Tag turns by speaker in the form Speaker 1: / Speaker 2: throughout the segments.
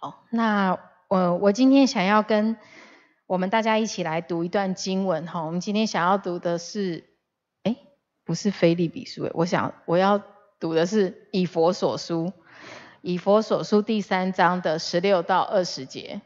Speaker 1: 哦，那我我今天想要跟我们大家一起来读一段经文哈。我们今天想要读的是，哎，不是菲利比书，我想我要读的是以佛所书，以佛所书第三章的十六到二十节。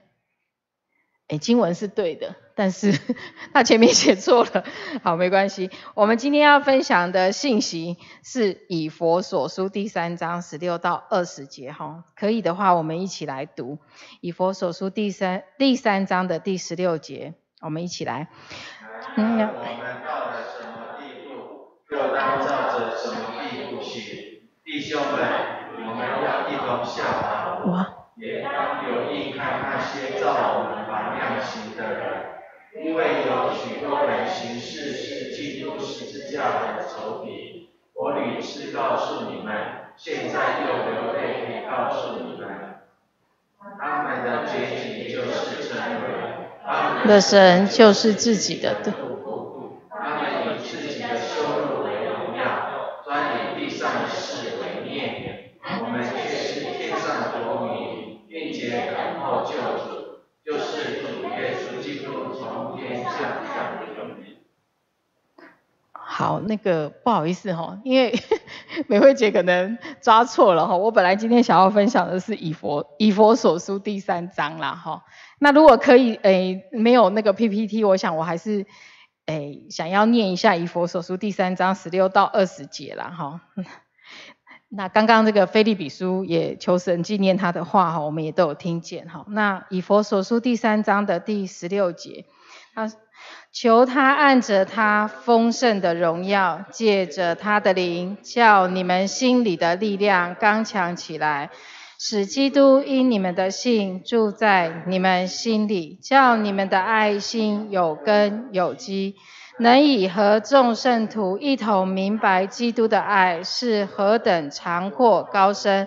Speaker 1: 哎，经文是对的，但是 他前面写错了。好，没关系。我们今天要分享的信息是以佛所书第三章十六到二十节。哈，可以的话，我们一起来读以佛所书第三第三章的第十六节。我们一起来。
Speaker 2: 嗯。我们到了什么地步，就当照着什么地步行。弟兄们，我们要一同效法。也当留意看那些照我们榜样行的人，因为有许多人行事是基督十字架的仇敌。我屡次告诉你们，现在又流泪告诉你们，他们的结局就是成为他们
Speaker 1: 的神就是自己的。好，那个不好意思哈，因为 美惠姐可能抓错了哈。我本来今天想要分享的是以佛以佛所书第三章啦哈。那如果可以诶，没有那个 PPT，我想我还是诶想要念一下以佛所书第三章十六到二十节啦哈。那刚刚这个菲利比书也求神纪念他的话哈，我们也都有听见哈。那以佛所书第三章的第十六节，他。求他按着他丰盛的荣耀，借着他的灵，叫你们心里的力量刚强起来，使基督因你们的信住在你们心里，叫你们的爱心有根有基，能以和众圣徒一同明白基督的爱是何等长阔高深，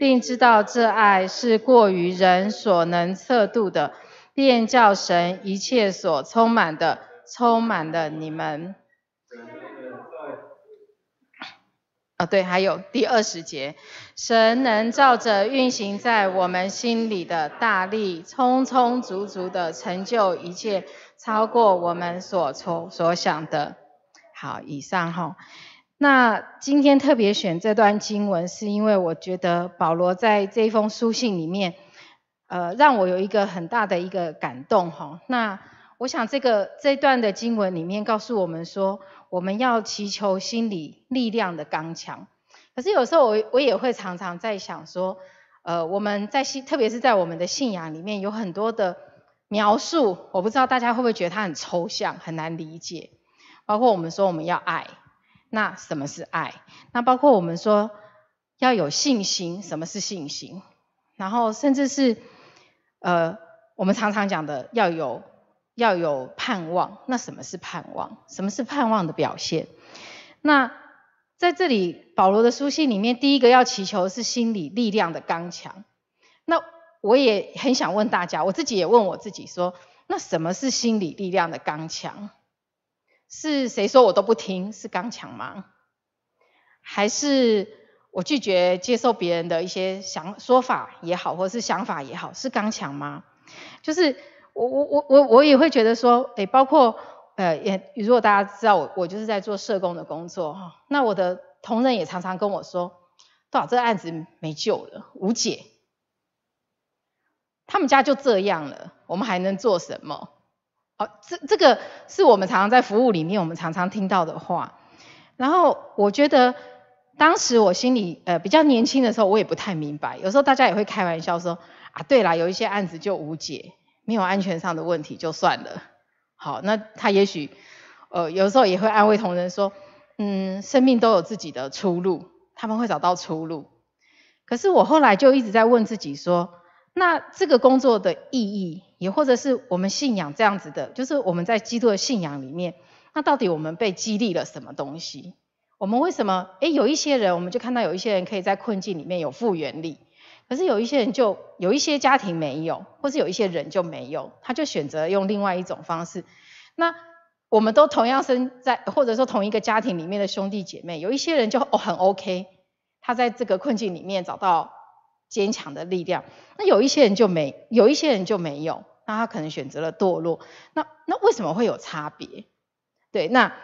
Speaker 1: 并知道这爱是过于人所能测度的。便叫神一切所充满的，充满了你们。啊，对，还有第二十节，神能照着运行在我们心里的大力，充充足足的成就一切，超过我们所筹所想的。好，以上哈。那今天特别选这段经文，是因为我觉得保罗在这封书信里面。呃，让我有一个很大的一个感动哈。那我想这个这段的经文里面告诉我们说，我们要祈求心理力量的刚强。可是有时候我我也会常常在想说，呃，我们在信，特别是在我们的信仰里面有很多的描述，我不知道大家会不会觉得它很抽象，很难理解。包括我们说我们要爱，那什么是爱？那包括我们说要有信心，什么是信心？然后甚至是。呃，我们常常讲的要有要有盼望，那什么是盼望？什么是盼望的表现？那在这里保罗的书信里面，第一个要祈求是心理力量的刚强。那我也很想问大家，我自己也问我自己说，那什么是心理力量的刚强？是谁说我都不听是刚强吗？还是？我拒绝接受别人的一些想说法也好，或者是想法也好，是刚强吗？就是我我我我我也会觉得说，诶，包括呃也如果大家知道我我就是在做社工的工作哈，那我的同仁也常常跟我说，多少这个案子没救了，无解，他们家就这样了，我们还能做什么？哦，这这个是我们常常在服务里面我们常常听到的话，然后我觉得。当时我心里呃比较年轻的时候，我也不太明白。有时候大家也会开玩笑说啊，对啦，有一些案子就无解，没有安全上的问题就算了。好，那他也许呃有时候也会安慰同仁说，嗯，生命都有自己的出路，他们会找到出路。可是我后来就一直在问自己说，那这个工作的意义，也或者是我们信仰这样子的，就是我们在基督的信仰里面，那到底我们被激励了什么东西？我们为什么？诶，有一些人，我们就看到有一些人可以在困境里面有复原力，可是有一些人就有一些家庭没有，或是有一些人就没有，他就选择用另外一种方式。那我们都同样生在，或者说同一个家庭里面的兄弟姐妹，有一些人就很 OK，他在这个困境里面找到坚强的力量。那有一些人就没，有一些人就没有，那他可能选择了堕落。那那为什么会有差别？对，那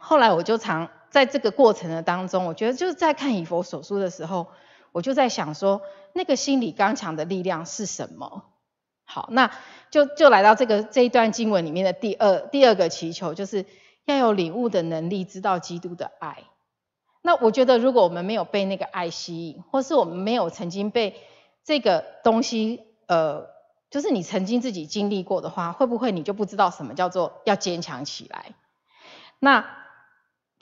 Speaker 1: 后来我就常在这个过程的当中，我觉得就是在看以佛所书的时候，我就在想说，那个心理刚强的力量是什么？好，那就就来到这个这一段经文里面的第二第二个祈求，就是要有领悟的能力，知道基督的爱。那我觉得，如果我们没有被那个爱吸引，或是我们没有曾经被这个东西，呃，就是你曾经自己经历过的话，会不会你就不知道什么叫做要坚强起来？那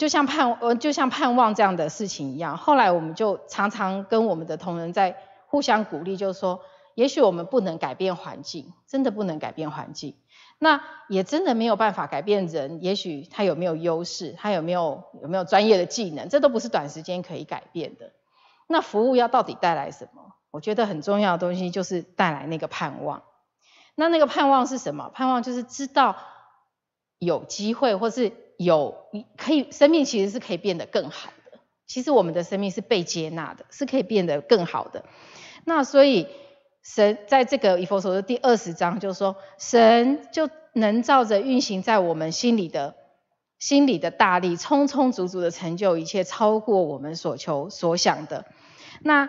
Speaker 1: 就像盼，呃，就像盼望这样的事情一样。后来我们就常常跟我们的同仁在互相鼓励，就是说，也许我们不能改变环境，真的不能改变环境。那也真的没有办法改变人，也许他有没有优势，他有没有有没有专业的技能，这都不是短时间可以改变的。那服务要到底带来什么？我觉得很重要的东西就是带来那个盼望。那那个盼望是什么？盼望就是知道有机会，或是有可以生命其实是可以变得更好的。其实我们的生命是被接纳的，是可以变得更好的。那所以。神在这个以佛所的第二十章，就是说，神就能照着运行在我们心里的心里的大力，充充足足的成就一切，超过我们所求所想的。那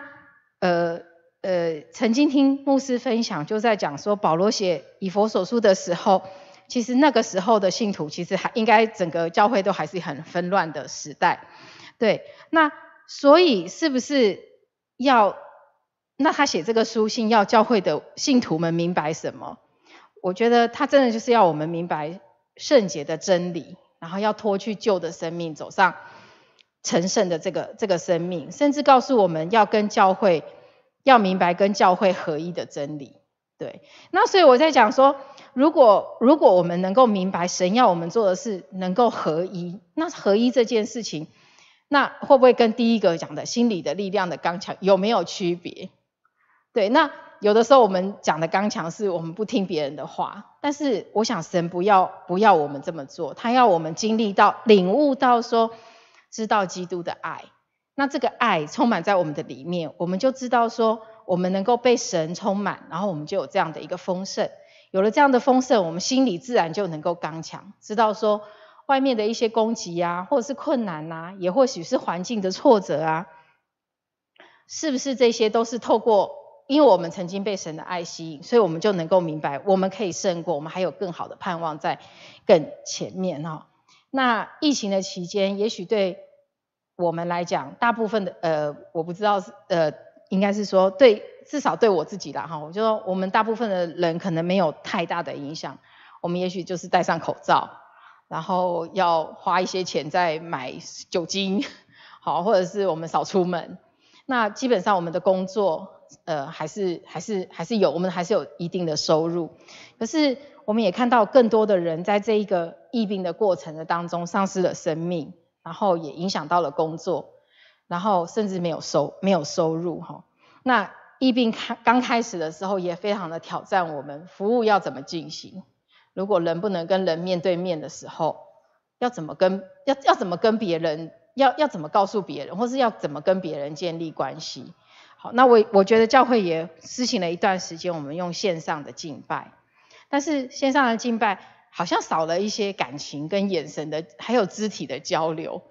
Speaker 1: 呃呃，曾经听牧师分享，就在讲说，保罗写以佛所书的时候，其实那个时候的信徒，其实还应该整个教会都还是很纷乱的时代。对，那所以是不是要？那他写这个书信要教会的信徒们明白什么？我觉得他真的就是要我们明白圣洁的真理，然后要脱去旧的生命，走上成圣的这个这个生命，甚至告诉我们要跟教会要明白跟教会合一的真理。对，那所以我在讲说，如果如果我们能够明白神要我们做的是能够合一，那合一这件事情，那会不会跟第一个讲的心理的力量的刚强有没有区别？对，那有的时候我们讲的刚强是我们不听别人的话，但是我想神不要不要我们这么做，他要我们经历到领悟到说，知道基督的爱，那这个爱充满在我们的里面，我们就知道说，我们能够被神充满，然后我们就有这样的一个丰盛，有了这样的丰盛，我们心里自然就能够刚强，知道说外面的一些攻击啊，或者是困难呐，也或许是环境的挫折啊，是不是这些都是透过。因为我们曾经被神的爱吸引，所以我们就能够明白，我们可以胜过，我们还有更好的盼望在更前面哈。那疫情的期间，也许对我们来讲，大部分的呃，我不知道是呃，应该是说对，至少对我自己啦哈，我就说我们大部分的人可能没有太大的影响。我们也许就是戴上口罩，然后要花一些钱在买酒精，好，或者是我们少出门。那基本上我们的工作。呃，还是还是还是有，我们还是有一定的收入。可是我们也看到更多的人在这一个疫病的过程的当中丧失了生命，然后也影响到了工作，然后甚至没有收没有收入哈。那疫病开刚开始的时候也非常的挑战我们，服务要怎么进行？如果人不能跟人面对面的时候，要怎么跟要要怎么跟别人要要怎么告诉别人，或是要怎么跟别人建立关系？好，那我我觉得教会也施行了一段时间，我们用线上的敬拜，但是线上的敬拜好像少了一些感情跟眼神的，还有肢体的交流。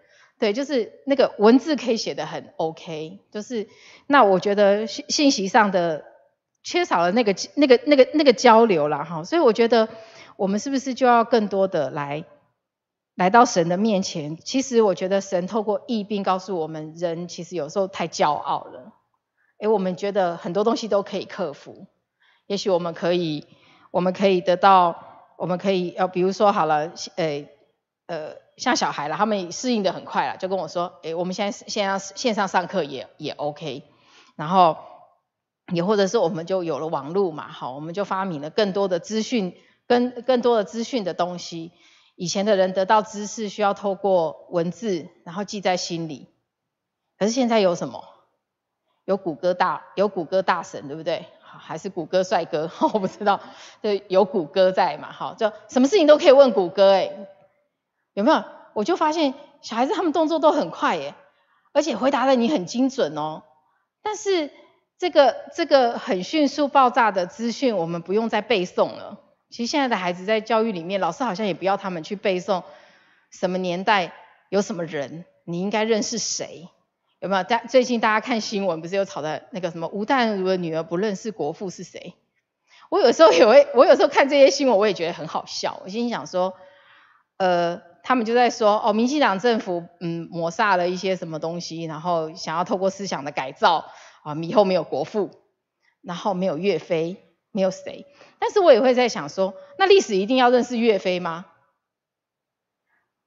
Speaker 1: 对，就是那个文字可以写得很 OK，就是那我觉得信信息上的缺少了那个那个那个那个交流了哈，所以我觉得我们是不是就要更多的来来到神的面前？其实我觉得神透过疫病告诉我们，人其实有时候太骄傲了。哎，我们觉得很多东西都可以克服，也许我们可以，我们可以得到，我们可以，呃，比如说好了，呃，呃，像小孩了，他们适应的很快了，就跟我说，哎，我们现在线上线上上课也也 OK，然后也或者是我们就有了网络嘛，好，我们就发明了更多的资讯，跟更多的资讯的东西，以前的人得到知识需要透过文字，然后记在心里，可是现在有什么？有谷歌大有谷歌大神对不对？还是谷歌帅哥？我不知道。对，有谷歌在嘛？好，就什么事情都可以问谷歌哎，有没有？我就发现小孩子他们动作都很快耶，而且回答的你很精准哦。但是这个这个很迅速爆炸的资讯，我们不用再背诵了。其实现在的孩子在教育里面，老师好像也不要他们去背诵什么年代有什么人，你应该认识谁，有没有？大最近大家看新闻，不是有吵的那个什么吴淡如的女儿不认识国父是谁？我有时候也会，我有时候看这些新闻，我也觉得很好笑。我心想说，呃，他们就在说，哦，民进党政府嗯抹杀了一些什么东西，然后想要透过思想的改造啊，以后没有国父，然后没有岳飞。没有谁，但是我也会在想说，那历史一定要认识岳飞吗？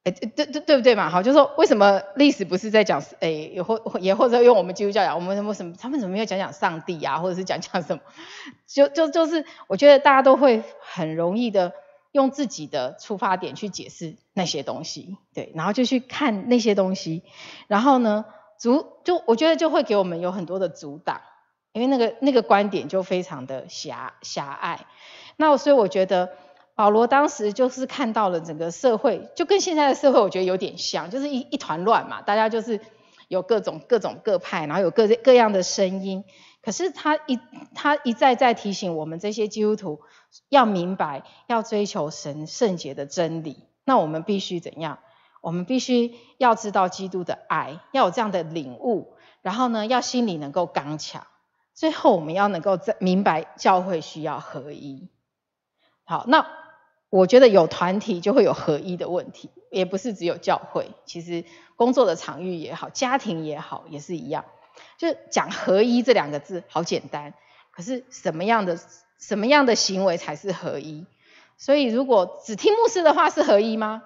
Speaker 1: 哎，对对对不对嘛？好，就是说为什么历史不是在讲，哎，也或也或者用我们基督教讲，我们什么什么，他们怎么没有讲讲上帝啊，或者是讲讲什么？就就就是，我觉得大家都会很容易的用自己的出发点去解释那些东西，对，然后就去看那些东西，然后呢，阻就我觉得就会给我们有很多的阻挡。因为那个那个观点就非常的狭狭隘，那所以我觉得保罗当时就是看到了整个社会，就跟现在的社会我觉得有点像，就是一一团乱嘛，大家就是有各种各种各派，然后有各各样的声音。可是他一他一再再提醒我们这些基督徒要明白，要追求神圣洁的真理。那我们必须怎样？我们必须要知道基督的爱，要有这样的领悟，然后呢，要心里能够刚强。最后，我们要能够在明白教会需要合一。好，那我觉得有团体就会有合一的问题，也不是只有教会，其实工作的场域也好，家庭也好，也是一样。就是讲合一这两个字好简单，可是什么样的什么样的行为才是合一？所以如果只听牧师的话是合一吗？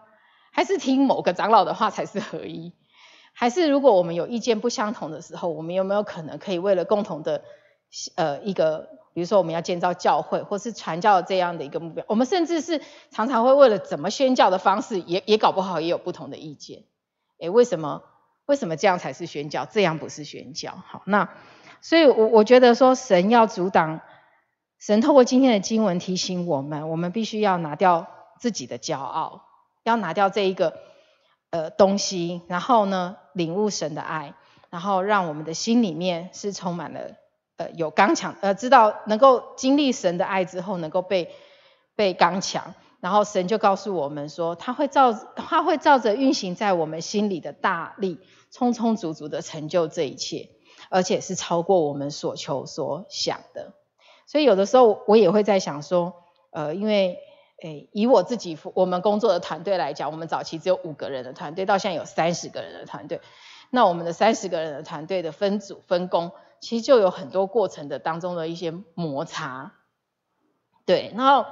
Speaker 1: 还是听某个长老的话才是合一？还是如果我们有意见不相同的时候，我们有没有可能可以为了共同的呃一个，比如说我们要建造教会，或是传教这样的一个目标，我们甚至是常常会为了怎么宣教的方式，也也搞不好也有不同的意见。诶，为什么为什么这样才是宣教，这样不是宣教？好，那所以，我我觉得说神要阻挡，神透过今天的经文提醒我们，我们必须要拿掉自己的骄傲，要拿掉这一个。呃，东西，然后呢，领悟神的爱，然后让我们的心里面是充满了呃有刚强，呃，知道能够经历神的爱之后，能够被被刚强，然后神就告诉我们说，他会照他会照着运行在我们心里的大力，充充足足的成就这一切，而且是超过我们所求所想的。所以有的时候我也会在想说，呃，因为。诶，以我自己我们工作的团队来讲，我们早期只有五个人的团队，到现在有三十个人的团队。那我们的三十个人的团队的分组分工，其实就有很多过程的当中的一些摩擦。对，然后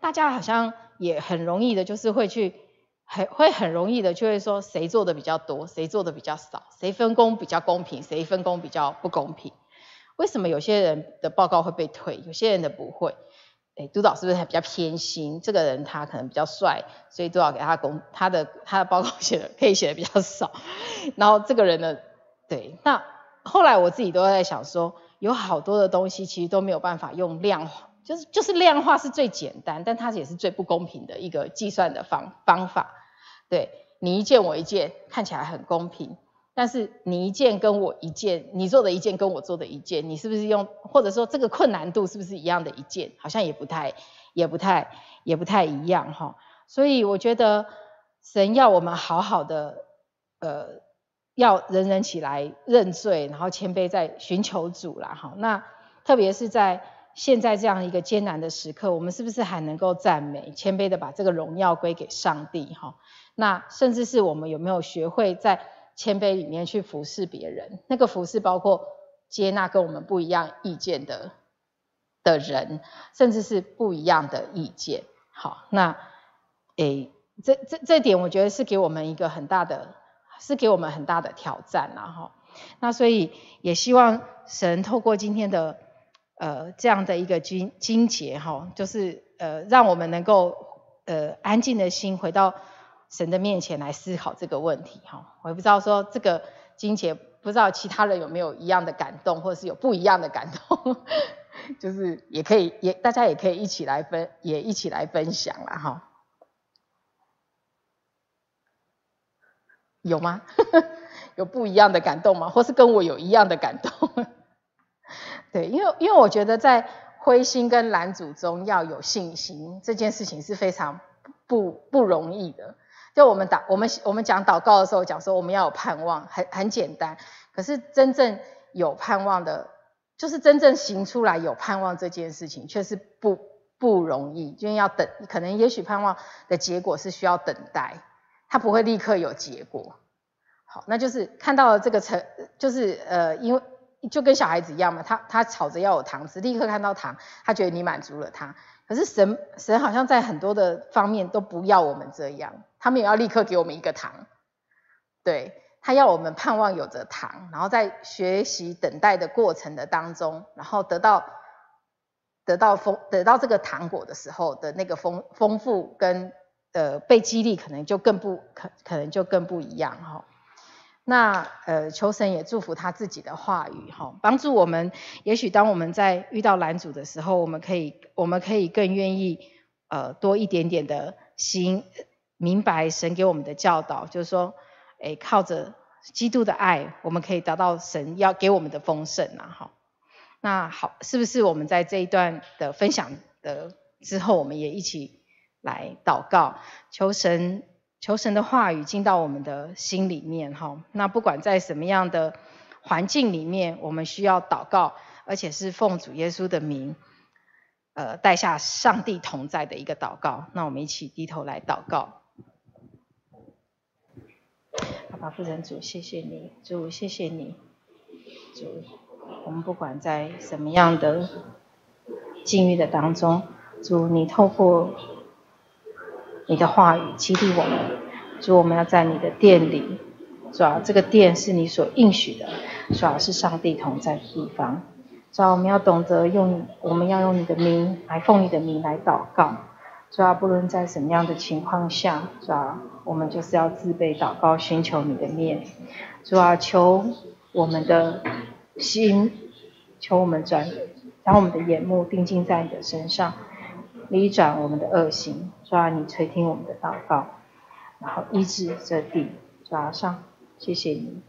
Speaker 1: 大家好像也很容易的，就是会去很会很容易的就会说谁做的比较多，谁做的比较少，谁分工比较公平，谁分工比较不公平。为什么有些人的报告会被退，有些人的不会？哎，督导是不是还比较偏心？这个人他可能比较帅，所以督导给他公他的他的报告写的 可以写的比较少。然后这个人呢，对，那后来我自己都在想说，有好多的东西其实都没有办法用量化，就是就是量化是最简单，但它也是最不公平的一个计算的方方法。对你一件我一件，看起来很公平。但是你一件跟我一件，你做的一件跟我做的一件，你是不是用，或者说这个困难度是不是一样的一件？好像也不太，也不太，也不太一样哈。所以我觉得神要我们好好的，呃，要人人起来认罪，然后谦卑在寻求主啦哈。那特别是在现在这样一个艰难的时刻，我们是不是还能够赞美、谦卑的把这个荣耀归给上帝哈？那甚至是我们有没有学会在谦卑里面去服侍别人，那个服侍包括接纳跟我们不一样意见的的人，甚至是不一样的意见。好，那诶，这这这点我觉得是给我们一个很大的，是给我们很大的挑战啦哈。那所以也希望神透过今天的呃这样的一个经经节哈，就是呃让我们能够呃安静的心回到。神的面前来思考这个问题，哈，我也不知道说这个金钱，不知道其他人有没有一样的感动，或者是有不一样的感动，就是也可以，也大家也可以一起来分，也一起来分享了，哈，有吗？有不一样的感动吗？或是跟我有一样的感动？对，因为因为我觉得在灰心跟拦阻中要有信心，这件事情是非常不不容易的。就我们祷我们我们讲祷告的时候讲说我们要有盼望，很很简单。可是真正有盼望的，就是真正行出来有盼望这件事情，却是不不容易，因为要等，可能也许盼望的结果是需要等待，它不会立刻有结果。好，那就是看到了这个成，就是呃，因为就跟小孩子一样嘛，他他吵着要有糖吃，立刻看到糖，他觉得你满足了他。可是神神好像在很多的方面都不要我们这样，他们也要立刻给我们一个糖，对。他要我们盼望有着糖，然后在学习等待的过程的当中，然后得到得到丰得到这个糖果的时候的那个丰丰富跟呃被激励，可能就更不可可能就更不一样哈。那呃求神也祝福他自己的话语哈，帮助我们。也许当我们在遇到拦阻的时候，我们可以我们可以更愿意呃多一点点的心明白神给我们的教导，就是说。哎，靠着基督的爱，我们可以得到神要给我们的丰盛呐！哈，那好，是不是我们在这一段的分享的之后，我们也一起来祷告，求神，求神的话语进到我们的心里面哈？那不管在什么样的环境里面，我们需要祷告，而且是奉主耶稣的名，呃，带下上帝同在的一个祷告。那我们一起低头来祷告。阿父神主，谢谢你，主谢谢你，主，我们不管在什么样的境遇的当中，主你透过你的话语激励我们，主我们要在你的殿里，主要这个殿是你所应许的，主要是上帝同在的地方，主要我们要懂得用，我们要用你的名来奉你的名来祷告。主要不论在什么样的情况下，主要我们就是要自备祷告，寻求你的面。主要求我们的心，求我们转，将我们的眼目定睛在你的身上，离转我们的恶行。主要你垂听我们的祷告，然后医治这地。主要上，谢谢你。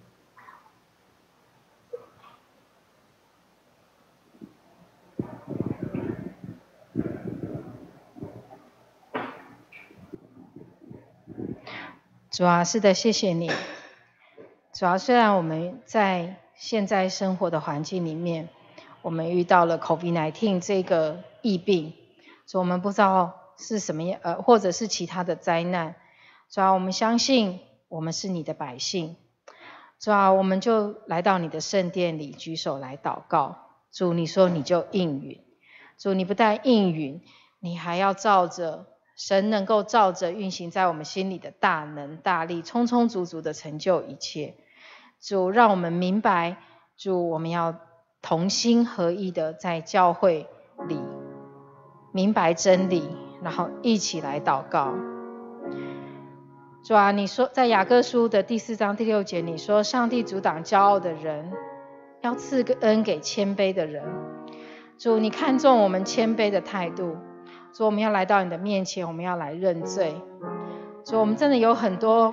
Speaker 1: 主要是的，谢谢你。主要虽然我们在现在生活的环境里面，我们遇到了 COVID-19 这个疫病，我们不知道是什么样，呃，或者是其他的灾难。主要我们相信我们是你的百姓。主要我们就来到你的圣殿里，举手来祷告。主，你说你就应允。主，你不但应允，你还要照着。神能够照着运行在我们心里的大能大力，充充足足的成就一切。主让我们明白，主我们要同心合意的在教会里明白真理，然后一起来祷告。主啊，你说在雅各书的第四章第六节，你说上帝阻挡骄傲的人，要赐个恩给谦卑的人。主，你看重我们谦卑的态度。说我们要来到你的面前，我们要来认罪。说我们真的有很多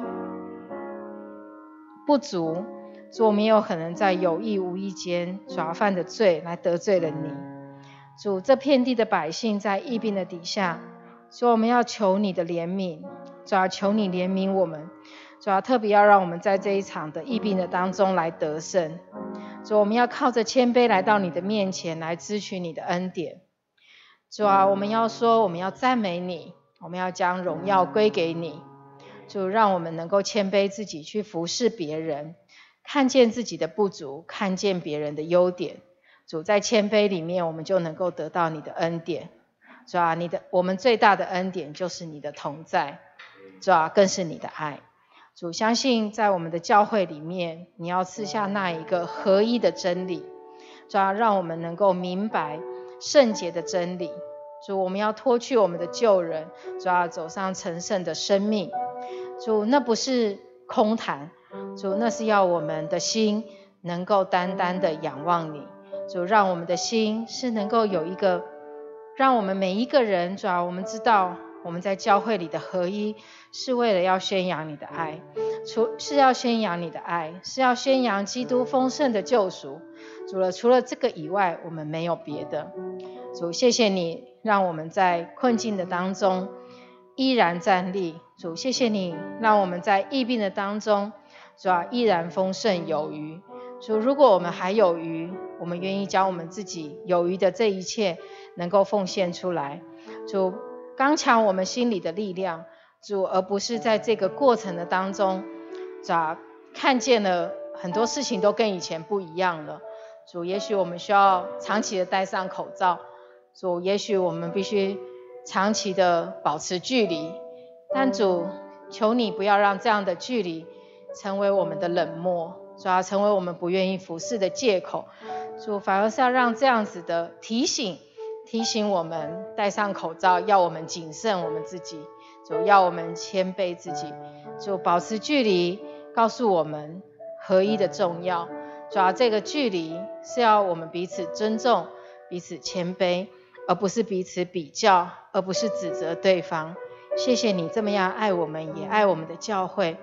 Speaker 1: 不足，说我们也有可能在有意无意间主要犯的罪，来得罪了你。主，这片地的百姓在疫病的底下，说我们要求你的怜悯，主要求你怜悯我们，主要特别要让我们在这一场的疫病的当中来得胜。主，我们要靠着谦卑来到你的面前，来支取你的恩典。主啊，我们要说，我们要赞美你，我们要将荣耀归给你。主，让我们能够谦卑自己，去服侍别人，看见自己的不足，看见别人的优点。主，在谦卑里面，我们就能够得到你的恩典。主啊，你的我们最大的恩典就是你的同在，主啊，更是你的爱。主，相信在我们的教会里面，你要赐下那一个合一的真理。主要，让我们能够明白。圣洁的真理，主，我们要脱去我们的旧人，主要走上成圣的生命。主，那不是空谈，主，那是要我们的心能够单单的仰望你。主，让我们的心是能够有一个，让我们每一个人，主要我们知道我们在教会里的合一，是为了要宣扬你的爱，除是要宣扬你的爱，是要宣扬基督丰盛的救赎。主了，除了这个以外，我们没有别的。主，谢谢你让我们在困境的当中依然站立。主，谢谢你让我们在疫病的当中，主啊，依然丰盛有余。主，如果我们还有余，我们愿意将我们自己有余的这一切能够奉献出来。主，刚强我们心里的力量。主，而不是在这个过程的当中，主看见了很多事情都跟以前不一样了。主，也许我们需要长期的戴上口罩。主，也许我们必须长期的保持距离。但主，求你不要让这样的距离成为我们的冷漠，主要成为我们不愿意服侍的借口。主，反而是要让这样子的提醒，提醒我们戴上口罩，要我们谨慎我们自己。主要我们谦卑自己，就保持距离，告诉我们合一的重要。主要这个距离是要我们彼此尊重、彼此谦卑，而不是彼此比较，而不是指责对方。谢谢你这么样爱我们，也爱我们的教会。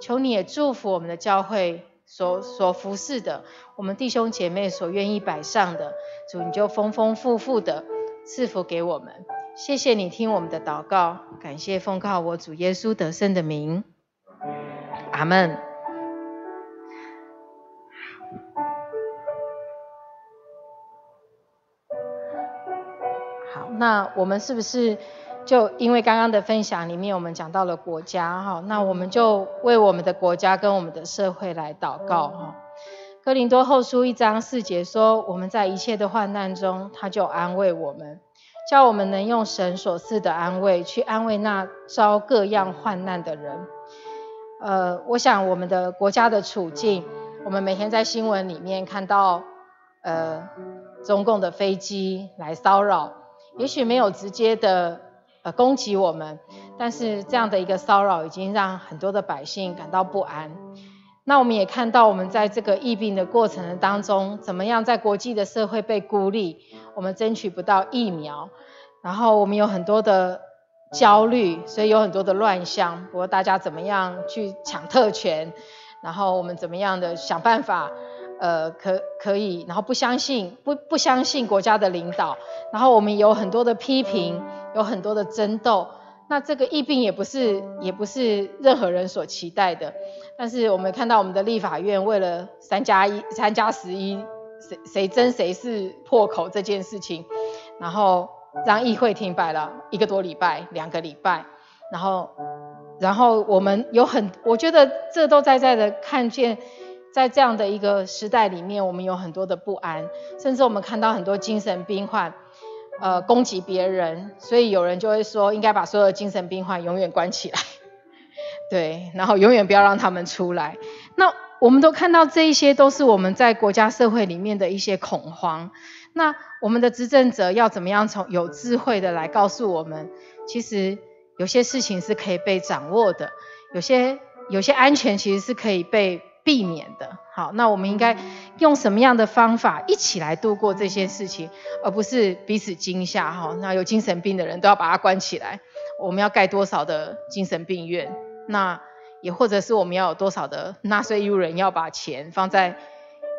Speaker 1: 求你也祝福我们的教会所所服侍的，我们弟兄姐妹所愿意摆上的，主你就丰丰富富的赐福给我们。谢谢你听我们的祷告，感谢奉靠我主耶稣得胜的名，阿门。好，那我们是不是就因为刚刚的分享里面，我们讲到了国家哈，那我们就为我们的国家跟我们的社会来祷告哈。哥林多后书一章四节说，我们在一切的患难中，他就安慰我们。叫我们能用神所赐的安慰去安慰那遭各样患难的人。呃，我想我们的国家的处境，我们每天在新闻里面看到，呃，中共的飞机来骚扰，也许没有直接的攻击我们，但是这样的一个骚扰已经让很多的百姓感到不安。那我们也看到，我们在这个疫病的过程当中，怎么样在国际的社会被孤立，我们争取不到疫苗，然后我们有很多的焦虑，所以有很多的乱象。不过大家怎么样去抢特权，然后我们怎么样的想办法，呃，可可以，然后不相信不不相信国家的领导，然后我们有很多的批评，有很多的争斗。那这个疫病也不是也不是任何人所期待的。但是我们看到我们的立法院为了三加一、三加十一，谁谁争谁是破口这件事情，然后让议会停摆了一个多礼拜、两个礼拜，然后然后我们有很，我觉得这都在在的看见，在这样的一个时代里面，我们有很多的不安，甚至我们看到很多精神病患，呃，攻击别人，所以有人就会说，应该把所有的精神病患永远关起来。对，然后永远不要让他们出来。那我们都看到这一些都是我们在国家社会里面的一些恐慌。那我们的执政者要怎么样从有智慧的来告诉我们，其实有些事情是可以被掌握的，有些有些安全其实是可以被避免的。好，那我们应该用什么样的方法一起来度过这些事情，而不是彼此惊吓。哈，那有精神病的人都要把它关起来，我们要盖多少的精神病院？那也或者是我们要有多少的纳税义务人要把钱放在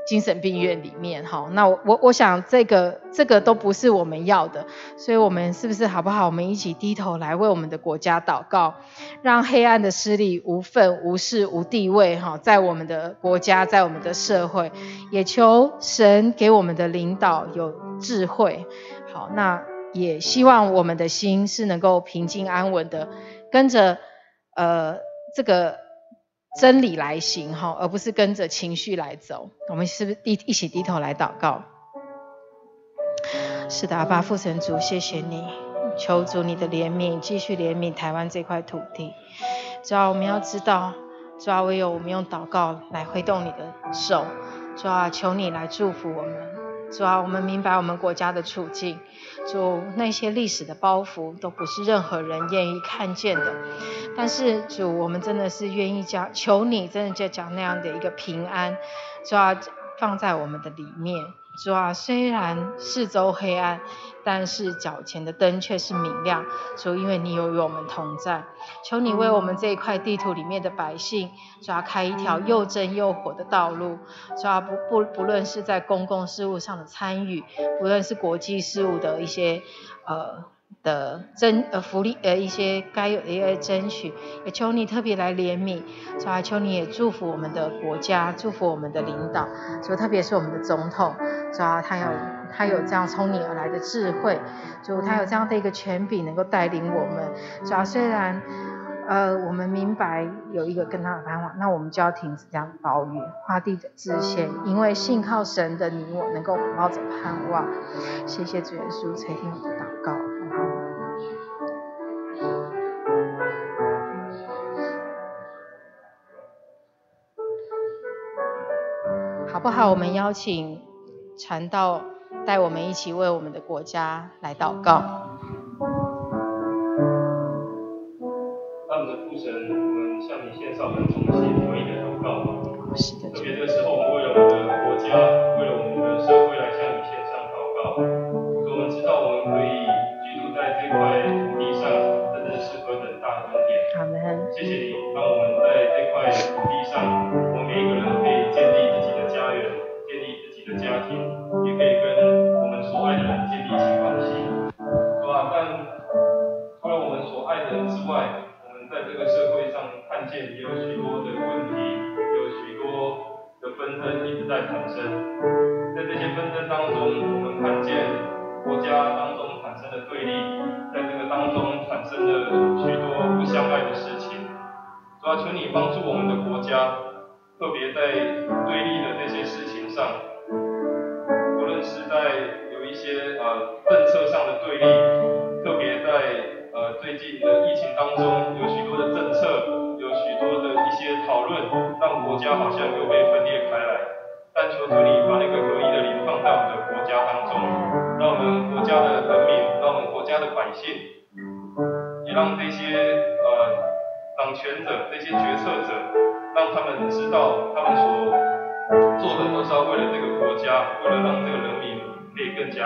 Speaker 1: 精神病院里面哈？那我我我想这个这个都不是我们要的，所以我们是不是好不好？我们一起低头来为我们的国家祷告，让黑暗的势力无份无势无地位哈，在我们的国家，在我们的社会，也求神给我们的领导有智慧。好，那也希望我们的心是能够平静安稳的，跟着。呃，这个真理来行哈，而不是跟着情绪来走。我们是不是一一起低头来祷告？是的，阿爸父神主，谢谢你，求主你的怜悯，继续怜悯台湾这块土地。主要我们要知道，主要唯有我们用祷告来挥动你的手。主要求你来祝福我们。主要我们明白我们国家的处境。主那些历史的包袱都不是任何人愿意看见的，但是主，我们真的是愿意将求你真的就将那样的一个平安，主要放在我们的里面，主啊，虽然四周黑暗，但是脚前的灯却是明亮。主，因为你有与我们同在，求你为我们这一块地图里面的百姓，主啊，开一条又正又火的道路。主啊，不不不论是在公共事务上的参与，不论是国际事务的一些呃。的争呃福利呃一些该有的一些争取，也求你特别来怜悯，主啊，求你也祝福我们的国家，祝福我们的领导，就特别是我们的总统，主啊，他有他有这样从你而来的智慧，就他有这样的一个权柄能够带领我们，主啊，虽然呃我们明白有一个更大的盼望，那我们就要停止这样抱怨，画地的自限，因为信靠神的你我能够抱着盼望，谢谢主耶稣垂听我的祷告。好不好？我们邀请传道带我们一起为我们的国家来祷告。
Speaker 3: 我们的父神，我们向你献上我们衷心唯一的祷告。特别的时候，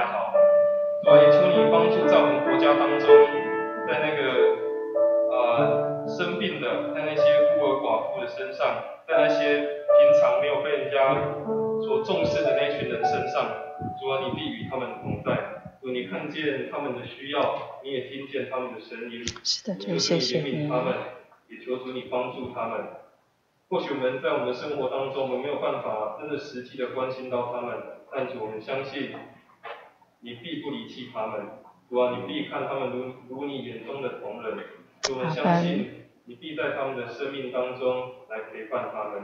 Speaker 1: 好。
Speaker 3: 所以求你帮助在我们国家当中，在那个呃生病的，在那些孤儿寡妇的身上，在那些平常没有被人家所重视的那群人身上，主啊，你必与他们同在。主，你看见他们的需要，你也听见他们的声音。
Speaker 1: 是的，谢谢
Speaker 3: 你。他们，也求主你帮助他们。或许我们在我们的生活当中，我们没有办法真的实际的关心到他们，但是我们相信，你必不离弃他们，主啊，你必看他们如如你眼中的同仁，我们相信，你必在他们的生命当中来陪伴他们。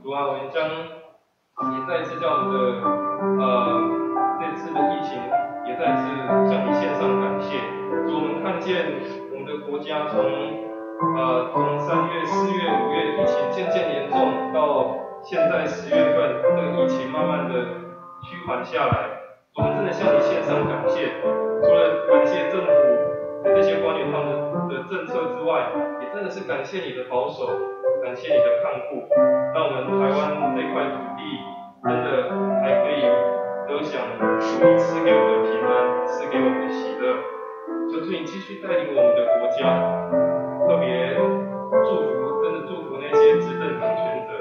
Speaker 3: 主啊，我们将也再次叫我们的呃这次的疫情也再次向你献上感谢。主，我们看见我们的国家从呃，从三月、四月、五月疫情渐渐严重，到现在十月份，这个疫情慢慢的趋缓下来，我们真的向你献上感谢。除了感谢政府的这些官员他们的政策之外，也真的是感谢你的保守，感谢你的看护，让我们台湾这块土地真的还可以得享你赐给我们的平安，赐给我们的喜乐。求主你继续带领我们的国家。特别祝福，真的祝福那些执政掌权者。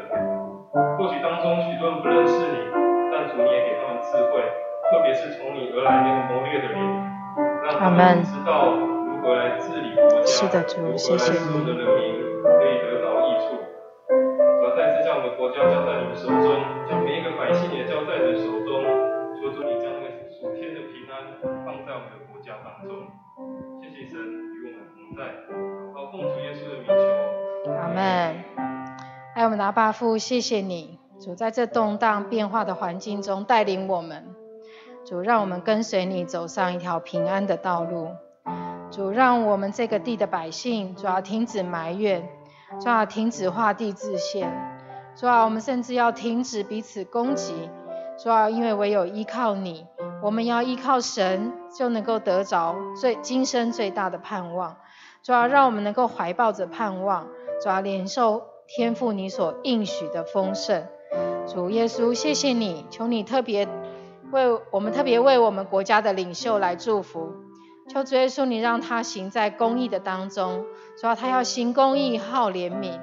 Speaker 3: 或许当中许多人不认识你，但主你也给他们智慧，特别是从你而来那个谋略的灵，让他们知道如何来治理国家，
Speaker 1: 是的，主，谢谢
Speaker 3: 你。的人民可以得到益处。我再次将我们的国家交在你的手中，将每一个百姓也交在你的手中，求主你将那个属天的平安放在我们的国家当中。谢谢神与我们同在。
Speaker 1: 好，奉主耶稣的名求阿门。爱我们的阿爸父，谢谢你，主在这动荡变化的环境中带领我们，主让我们跟随你走上一条平安的道路。主让我们这个地的百姓，主要停止埋怨，主要停止画地自限，主要我们甚至要停止彼此攻击，主要因为唯有依靠你，我们要依靠神，就能够得着最今生最大的盼望。主要让我们能够怀抱着盼望，主要领受天父你所应许的丰盛。主耶稣，谢谢你，求你特别为我们特别为我们国家的领袖来祝福，求主耶稣你让他行在公义的当中，主要他要行公义，好怜悯，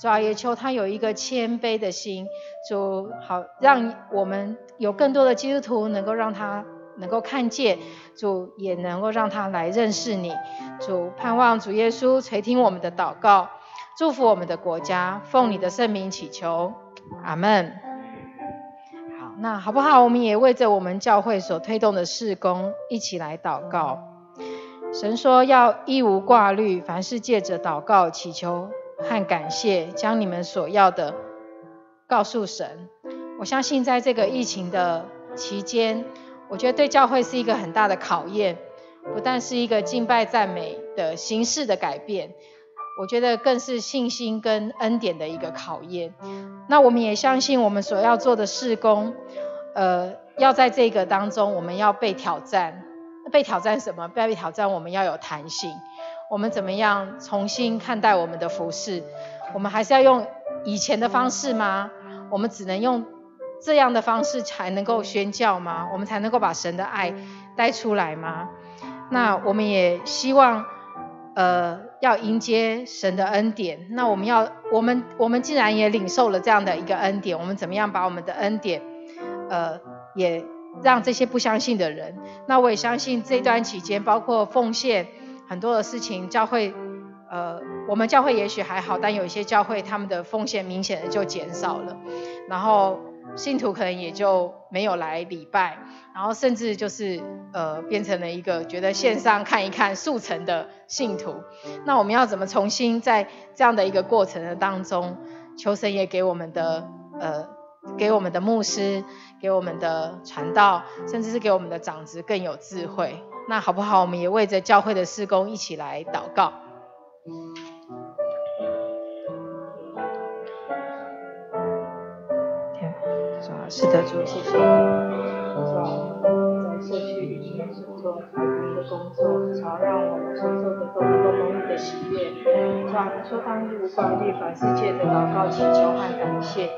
Speaker 1: 主要也求他有一个谦卑的心，主好让我们有更多的基督徒能够让他能够看见，主也能够让他来认识你，主盼望主耶稣垂听我们的祷告，祝福我们的国家，奉你的圣名祈求，阿门。那好不好？我们也为着我们教会所推动的事工一起来祷告。神说要一无挂虑，凡事借着祷告、祈求和感谢，将你们所要的告诉神。我相信在这个疫情的期间，我觉得对教会是一个很大的考验，不但是一个敬拜赞美的形式的改变。我觉得更是信心跟恩典的一个考验。那我们也相信，我们所要做的事工，呃，要在这个当中，我们要被挑战。被挑战什么？被挑战，我们要有弹性。我们怎么样重新看待我们的服饰？我们还是要用以前的方式吗？我们只能用这样的方式才能够宣教吗？我们才能够把神的爱带出来吗？那我们也希望。呃，要迎接神的恩典，那我们要，我们我们既然也领受了这样的一个恩典，我们怎么样把我们的恩典，呃，也让这些不相信的人，那我也相信这段期间，包括奉献很多的事情，教会，呃，我们教会也许还好，但有一些教会他们的奉献明显的就减少了，然后信徒可能也就没有来礼拜。然后甚至就是呃变成了一个觉得线上看一看速成的信徒，那我们要怎么重新在这样的一个过程的当中，求神也给我们的呃给我们的牧师，给我们的传道，甚至是给我们的长子更有智慧，那好不好？我们也为着教会的施工一起来祷告。是的，主，谢谢。在社区里面做传福的工作，好让我们所做的都能够蒙你的喜悦。是吧？你说当日无挂虑，凡事借着祷告、祈求和感谢，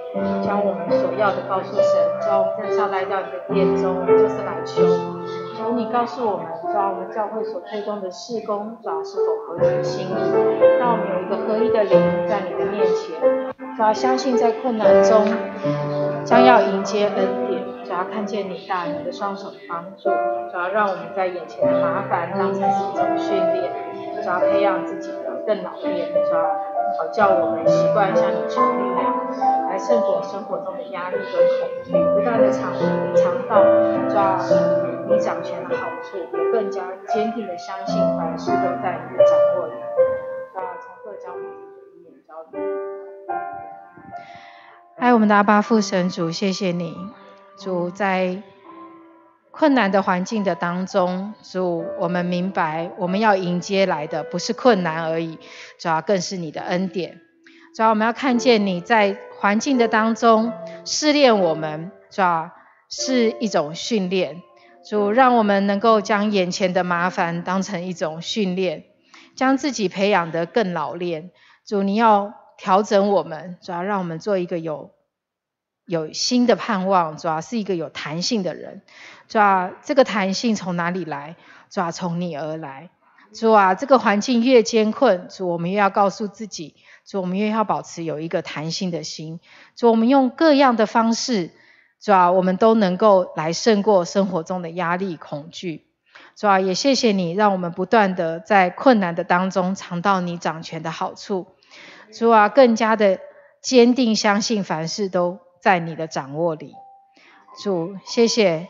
Speaker 1: 将我们所要的告诉神。主我们在上来到你的殿中，我们就是来求，求你告诉我们，主我们教会所推动的事工，主要是否合你的心意？让我们有一个合一的灵在你的面前，主要相信在困难中将要迎接恩典。主要看见你大能的双手帮助，主要让我们在眼前的麻烦当成是一种训练，主要培养自己的更老练，主要好叫我们习惯向你求力量，来胜过生活中的压力跟恐惧，不断的尝尝到抓你掌权的好处，也更加坚定的相信凡事都在你的掌握里。主要从各将我们的一眼交流。爱我们的阿巴父神主，谢谢你。主在困难的环境的当中，主我们明白，我们要迎接来的不是困难而已，主要更是你的恩典。主要我们要看见你在环境的当中试炼我们，主要是一种训练。主让我们能够将眼前的麻烦当成一种训练，将自己培养得更老练。主你要调整我们，主要让我们做一个有。有新的盼望，主要是一个有弹性的人，主要这个弹性从哪里来？主要从你而来。主啊，这个环境越艰困，主我们越要告诉自己，主我们越要保持有一个弹性的心。主我们用各样的方式，主要我们都能够来胜过生活中的压力、恐惧。主要也谢谢你，让我们不断的在困难的当中尝到你掌权的好处。主啊，更加的坚定相信凡事都。在你的掌握里，主，谢谢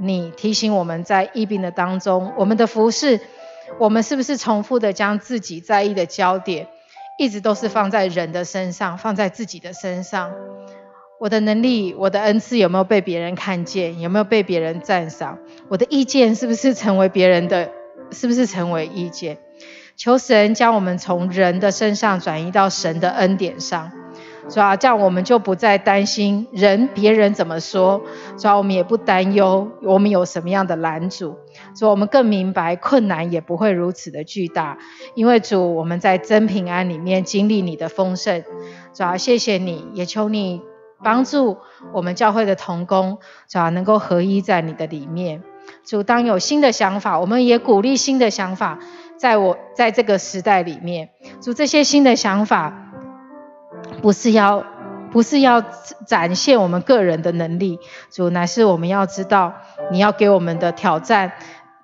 Speaker 1: 你提醒我们在疫病的当中，我们的服饰，我们是不是重复的将自己在意的焦点，一直都是放在人的身上，放在自己的身上？我的能力，我的恩赐有没有被别人看见？有没有被别人赞赏？我的意见是不是成为别人的？是不是成为意见？求神将我们从人的身上转移到神的恩典上。主要这样，我们就不再担心人别人怎么说。主要我们也不担忧我们有什么样的拦阻。主，我们更明白困难也不会如此的巨大，因为主我们在真平安里面经历你的丰盛。主要谢谢你，也求你帮助我们教会的同工，主要能够合一在你的里面。主，当有新的想法，我们也鼓励新的想法，在我在这个时代里面，主这些新的想法，不是要不是要展现我们个人的能力，主乃是我们要知道你要给我们的挑战，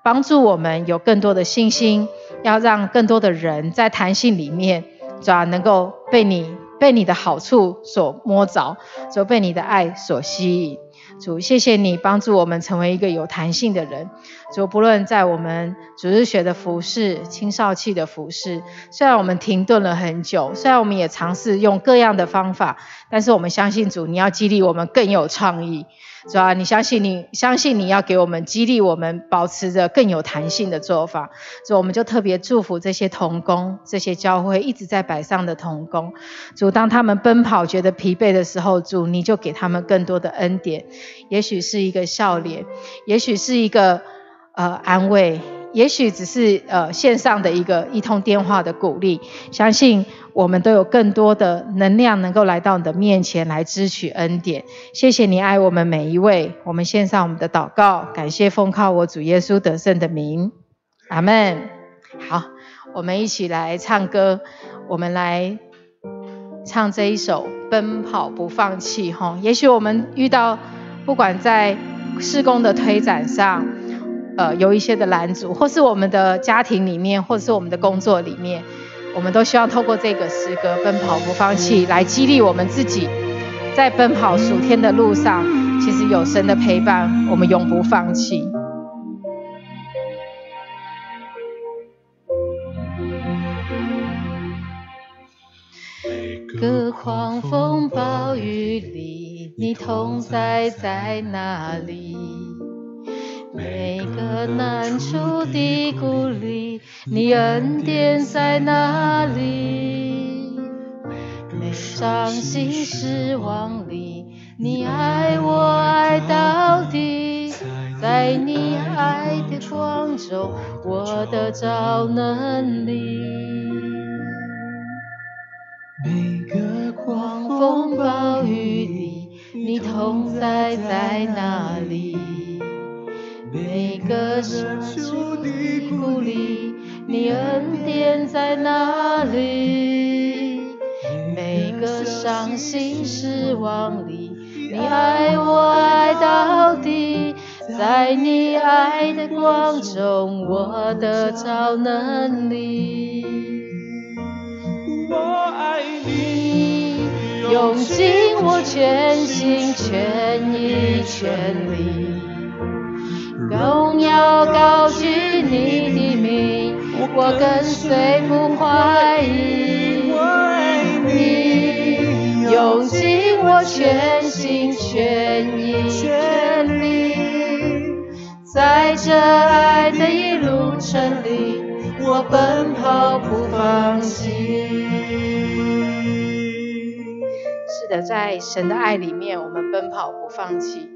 Speaker 1: 帮助我们有更多的信心，要让更多的人在弹性里面。主能够被你被你的好处所摸着，就被你的爱所吸引。主，谢谢你帮助我们成为一个有弹性的人。主，不论在我们主日学的服饰、青少期的服饰，虽然我们停顿了很久，虽然我们也尝试用各样的方法，但是我们相信主，你要激励我们更有创意。主啊，你相信你相信你要给我们激励我们，保持着更有弹性的做法。主，我们就特别祝福这些童工，这些教会一直在摆上的童工。主，当他们奔跑觉得疲惫的时候，主你就给他们更多的恩典。也许是一个笑脸，也许是一个呃安慰。也许只是呃线上的一个一通电话的鼓励，相信我们都有更多的能量能够来到你的面前来支取恩典。谢谢你爱我们每一位，我们献上我们的祷告，感谢奉靠我主耶稣得胜的名，阿门。好，我们一起来唱歌，我们来唱这一首《奔跑不放弃》哈。也许我们遇到不管在施工的推展上。呃，有一些的拦阻，或是我们的家庭里面，或是我们的工作里面，我们都希望透过这个诗歌《奔跑不放弃》来激励我们自己，在奔跑数天的路上，其实有神的陪伴，我们永不放弃。个狂风暴雨里，你同在在哪里？每个难处的鼓励，你恩典在哪里？每伤心失望里，你爱我爱到底。在你爱的光中，我得着能力。每个狂风暴雨里，你同在在哪里？每个深处的鼓励，你恩典在哪里？每个伤心失望里，你爱我爱到底。在你爱的光中，我得着能力。我爱你，用尽我全心全意全力。荣耀高举你的名，我跟随不怀疑。你，用尽我全心全意全力，在这爱的一路程里，我奔跑不放弃。是的，在神的爱里面，我们奔跑不放弃。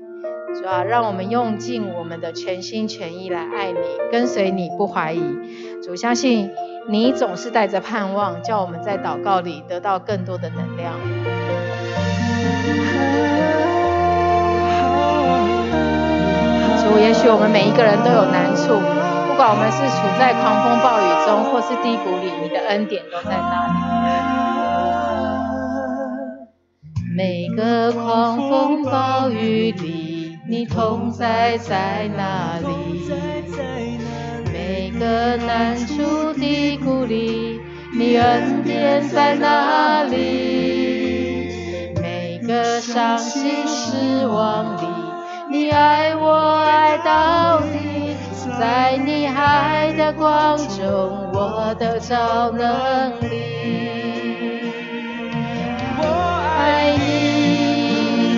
Speaker 1: 主啊，让我们用尽我们的全心全意来爱你，跟随你不怀疑。主相信你总是带着盼望，叫我们在祷告里得到更多的能量。主，也许我们每一个人都有难处，不管我们是处在狂风暴雨中，或是低谷里，你的恩典都在那里。每个狂风暴雨里。你同在在哪里？每个难处的鼓励，你恩典在哪里？每个伤心失望里，你爱我爱到底。在你爱的光中，我得着能力。我爱你，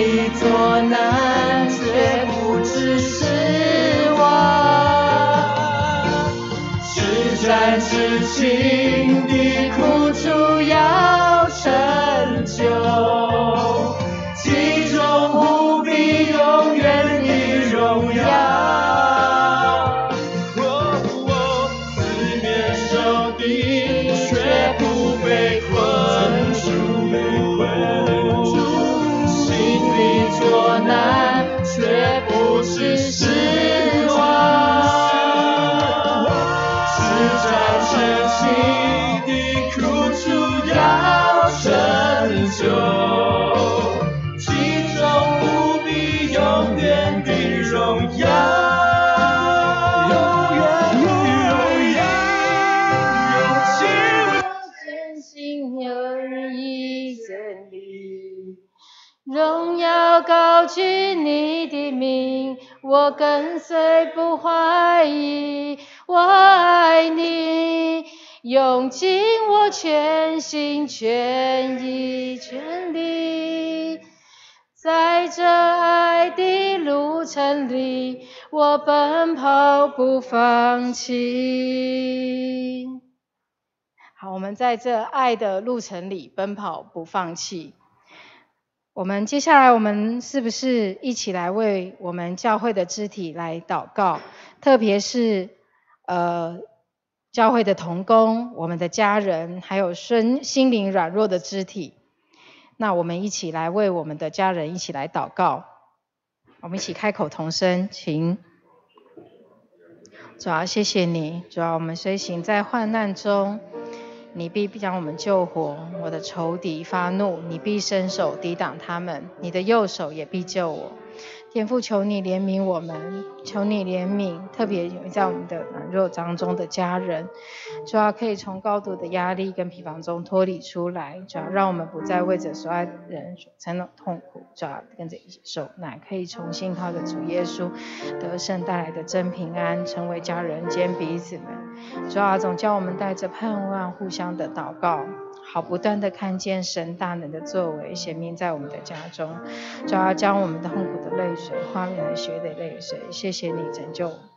Speaker 1: 心里作难，却不知失望。是战是情的苦楚呀取你的名，我跟随不怀疑，我爱你，用尽我全心全意全力，在这爱的路程里，我奔跑不放弃。好，我们在这爱的路程里奔跑不放弃。我们接下来，我们是不是一起来为我们教会的肢体来祷告？特别是呃教会的同工、我们的家人，还有身心灵软弱的肢体。那我们一起来为我们的家人一起来祷告。我们一起开口同声，请。主要谢谢你，主要我们随行在患难中。你必将我们救活，我的仇敌发怒，你必伸手抵挡他们，你的右手也必救我。天父，求你怜悯我们，求你怜悯，特别在我们的软弱当中的家人，主要可以从高度的压力跟疲乏中脱离出来，主要让我们不再为着所爱人所承受痛苦，主要跟着一起受难，可以重新靠着主耶稣得胜带来的真平安，成为家人间彼此们。主要总叫我们带着盼望，互相的祷告。好，不断的看见神大能的作为显明在我们的家中，就要将我们的痛苦的泪水化为了血的泪水。谢谢你拯救我。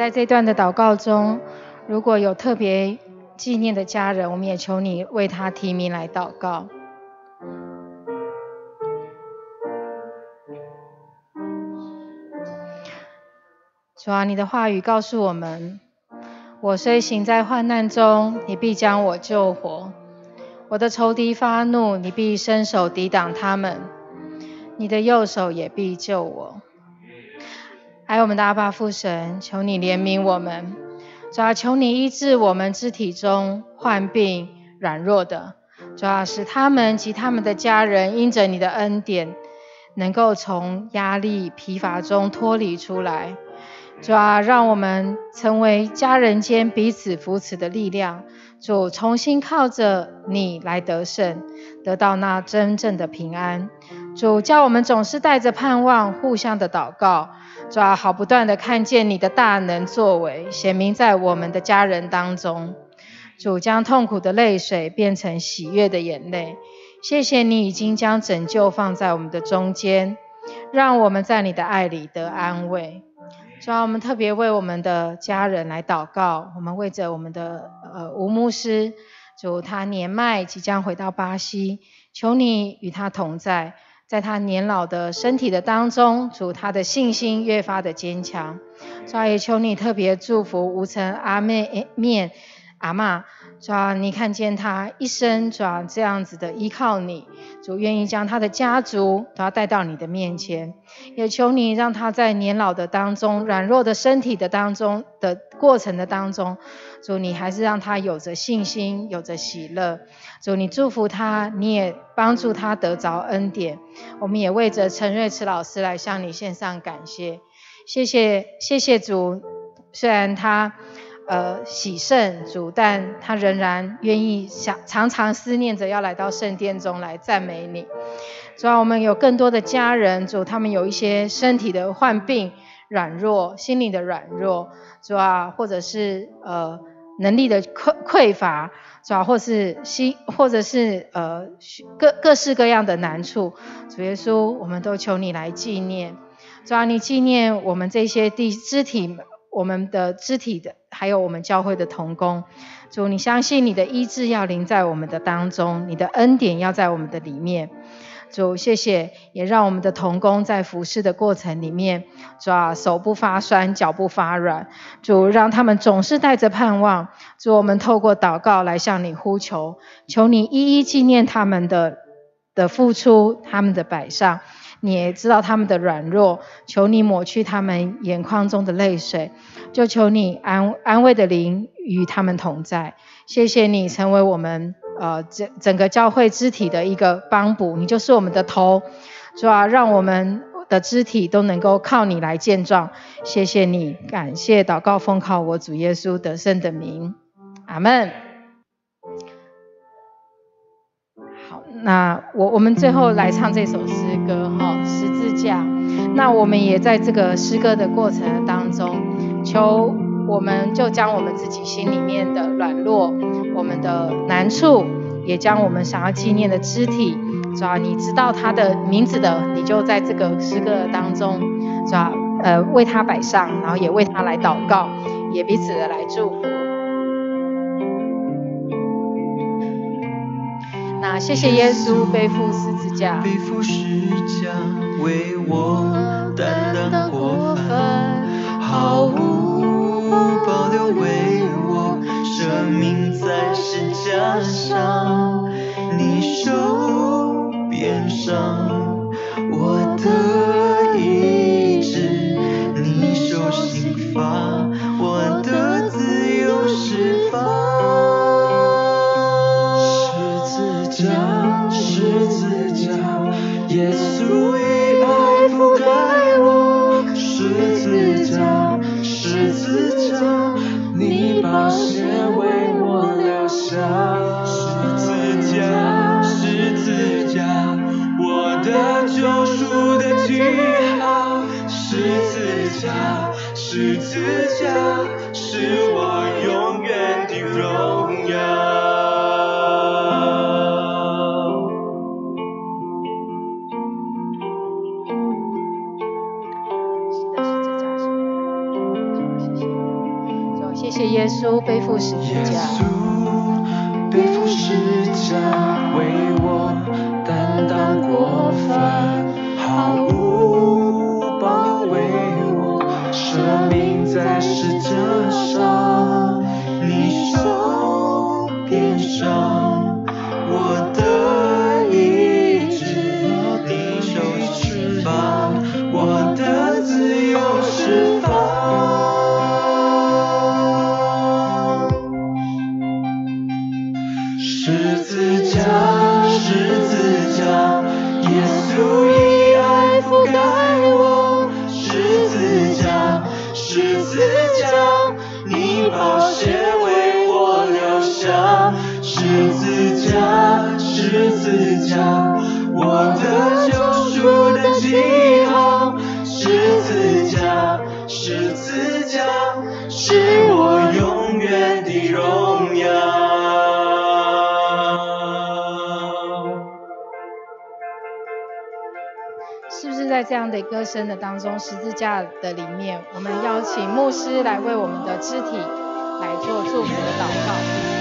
Speaker 1: 在这段的祷告中，如果有特别纪念的家人，我们也求你为他提名来祷告。主啊，你的话语告诉我们：我虽行在患难中，你必将我救活；我的仇敌发怒，你必伸手抵挡他们；你的右手也必救我。爱我们的阿爸父神，求你怜悯我们，主要求你医治我们肢体中患病软弱的，主要使他们及他们的家人因着你的恩典，能够从压力疲乏中脱离出来，主要让我们成为家人间彼此扶持的力量，主重新靠着你来得胜，得到那真正的平安。主叫我们总是带着盼望，互相的祷告。主啊，好不断的看见你的大能作为，显明在我们的家人当中。主将痛苦的泪水变成喜悦的眼泪。谢谢你已经将拯救放在我们的中间，让我们在你的爱里得安慰。主啊，我们特别为我们的家人来祷告。我们为着我们的呃吴牧师，主他年迈即将回到巴西，求你与他同在。在他年老的身体的当中，主他的信心越发的坚强。主也求你特别祝福吴成阿妹面阿妈，主你看见他一生主这样子的依靠你，主愿意将他的家族都要带到你的面前，也求你让他在年老的当中、软弱的身体的当中的过程的当中。主，你还是让他有着信心，有着喜乐。主，你祝福他，你也帮助他得着恩典。我们也为着陈瑞慈老师来向你献上感谢，谢谢，谢谢主。虽然他呃喜胜主，但他仍然愿意想常常思念着要来到圣殿中来赞美你。主啊，我们有更多的家人，主他们有一些身体的患病、软弱、心灵的软弱，主啊，或者是呃能力的匮匮乏，主要，或是心，或者是呃各各式各样的难处，主耶稣，我们都求你来纪念，主啊，你纪念我们这些地肢体，我们的肢体的，还有我们教会的同工，主，你相信你的医治要临在我们的当中，你的恩典要在我们的里面。主，谢谢，也让我们的童工在服侍的过程里面，主啊，手不发酸，脚不发软。主，让他们总是带着盼望。主，我们透过祷告来向你呼求，求你一一纪念他们的的付出，他们的摆上。你也知道他们的软弱，求你抹去他们眼眶中的泪水，就求你安安慰的灵与他们同在。谢谢你成为我们。呃，整整个教会肢体的一个帮补，你就是我们的头，是吧？让我们的肢体都能够靠你来健壮。谢谢你，感谢祷告奉靠我主耶稣得胜的名，阿门。好，那我我们最后来唱这首诗歌哈，十字架。那我们也在这个诗歌的过程当中，求我们就将我们自己心里面的软弱。我们的难处，也将我们想要纪念的肢体，是吧？你知道他的名字的，你就在这个诗歌当中，是吧？呃，为他摆上，然后也为他来祷告，也彼此的来祝福。那谢谢耶稣背负十字架，
Speaker 4: 背负十字架为我担当过犯，毫无留为我生命。在石架上，你手边上我的意志，你手心发我的自由释放。十字架，十字架，耶稣以爱覆盖我。十字架，十字架，那些为我留下。十字架，十字架，我的救赎的记号。十字架，十字架，是我永远的荣
Speaker 1: 稣背负十字架。
Speaker 4: 背负十字架，为我担当过犯，毫无保卫我生命在十字
Speaker 1: 在这样的歌声的当中，十字架的里面，我们邀请牧师来为我们的肢体来做祝福的祷告。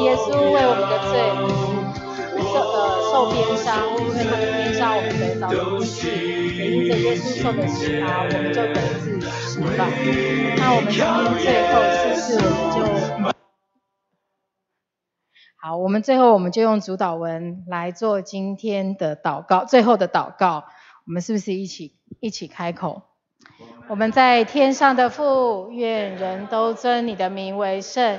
Speaker 4: 耶稣
Speaker 1: 为我们的罪受呃受鞭伤，因为他的鞭伤我们得到了医治，也因着耶稣受的刑罚，我们就得自释放。那我们今天最后是不是我们就好？我们最后我们就用主导文来做今天的祷告，最后的祷告，我们是不是一起一起开口？我们在天上的父，愿人都尊你的名为圣。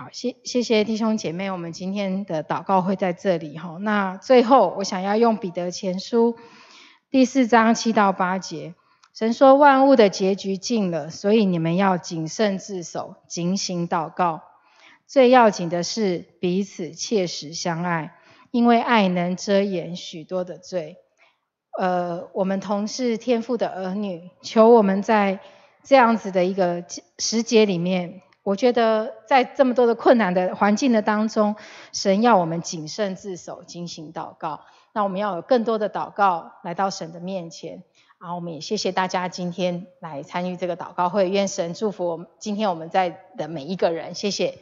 Speaker 1: 好，谢谢谢弟兄姐妹，我们今天的祷告会在这里哈。那最后，我想要用彼得前书第四章七到八节，神说万物的结局近了，所以你们要谨慎自守，警醒祷告。最要紧的是彼此切实相爱，因为爱能遮掩许多的罪。呃，我们同是天父的儿女，求我们在这样子的一个时节里面。我觉得在这么多的困难的环境的当中，神要我们谨慎自守，进行祷告。那我们要有更多的祷告来到神的面前。然后我们也谢谢大家今天来参与这个祷告会，愿神祝福我们今天我们在的每一个人。谢谢。